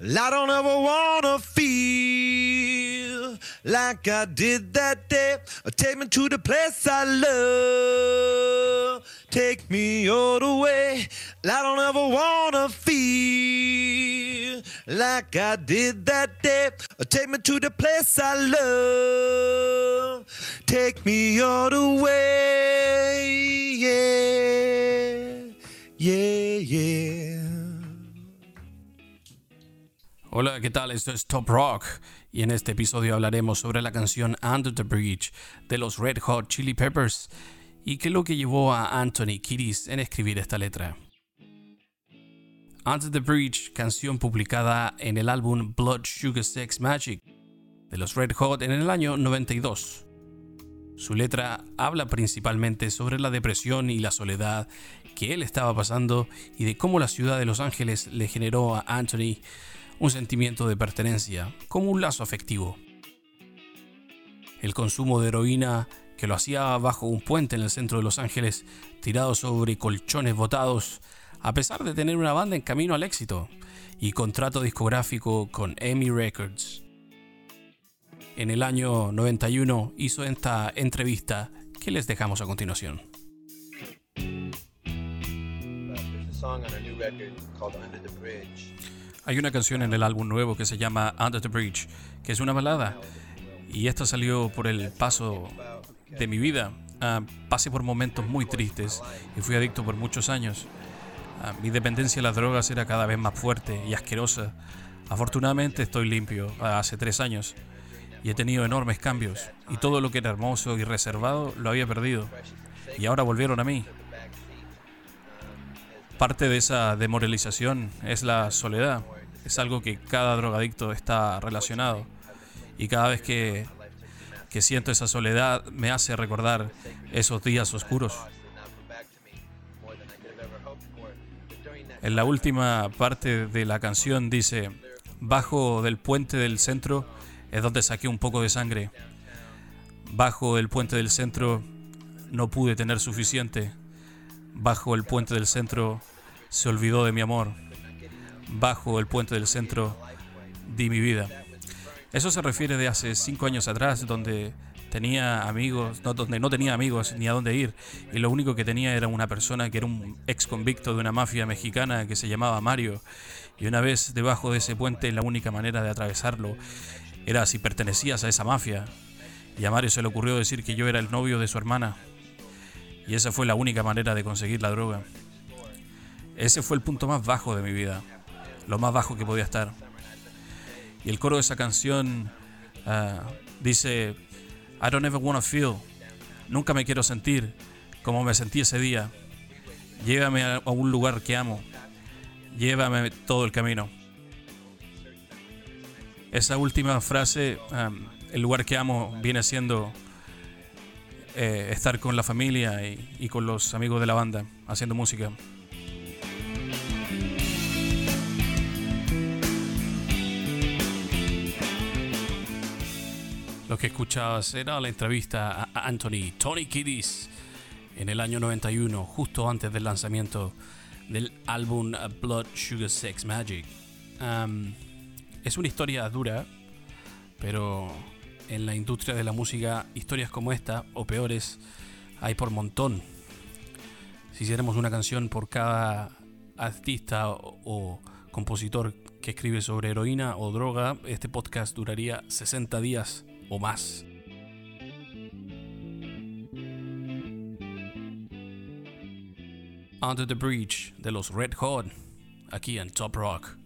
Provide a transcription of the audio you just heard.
I don't ever wanna feel like I did that day. Uh, take me to the place I love. Take me all the way. I don't ever wanna feel like I did that day. Uh, take me to the place I love. Take me all the way. Hola, ¿qué tal? Esto es Top Rock y en este episodio hablaremos sobre la canción Under the Bridge de los Red Hot Chili Peppers y qué es lo que llevó a Anthony Kiedis en escribir esta letra. Under the Bridge, canción publicada en el álbum Blood Sugar Sex Magic de los Red Hot en el año 92. Su letra habla principalmente sobre la depresión y la soledad que él estaba pasando y de cómo la ciudad de Los Ángeles le generó a Anthony un sentimiento de pertenencia, como un lazo afectivo. El consumo de heroína que lo hacía bajo un puente en el centro de Los Ángeles, tirado sobre colchones botados, a pesar de tener una banda en camino al éxito y contrato discográfico con EMI Records. En el año 91 hizo esta entrevista que les dejamos a continuación. Hay una canción en el álbum nuevo que se llama Under the Bridge, que es una balada. Y esta salió por el paso de mi vida. Ah, pasé por momentos muy tristes y fui adicto por muchos años. Ah, mi dependencia a las drogas era cada vez más fuerte y asquerosa. Afortunadamente estoy limpio ah, hace tres años y he tenido enormes cambios y todo lo que era hermoso y reservado lo había perdido y ahora volvieron a mí. Parte de esa demoralización es la soledad es algo que cada drogadicto está relacionado. Y cada vez que, que siento esa soledad me hace recordar esos días oscuros. En la última parte de la canción dice, bajo del puente del centro es donde saqué un poco de sangre. Bajo el puente del centro no pude tener suficiente. Bajo el puente del centro se olvidó de mi amor. Bajo el puente del centro di mi vida. Eso se refiere de hace cinco años atrás, donde tenía amigos, donde no tenía amigos ni a dónde ir, y lo único que tenía era una persona que era un ex convicto de una mafia mexicana que se llamaba Mario, y una vez debajo de ese puente la única manera de atravesarlo era si pertenecías a esa mafia, y a Mario se le ocurrió decir que yo era el novio de su hermana, y esa fue la única manera de conseguir la droga. Ese fue el punto más bajo de mi vida lo más bajo que podía estar. Y el coro de esa canción ah, dice, I don't ever wanna feel, nunca me quiero sentir como me sentí ese día. Llévame a, un lugar que amo, llévame todo el camino. Esa última frase, ah, el lugar que amo, viene siendo eh, estar con la familia y con los amigos de la banda, haciendo música. Lo que escuchabas era la entrevista a Anthony Tony Kiddis en el año 91, justo antes del lanzamiento del álbum Blood Sugar Sex Magic. es una historia dura, pero en la industria de la música historias como esta o peores hay por montón. Si hiciéramos una canción por cada artista o compositor que escribe sobre heroína o droga, este podcast duraría 60 días o más. Under the Bridge de los Red Hot, aquí en Top Rock.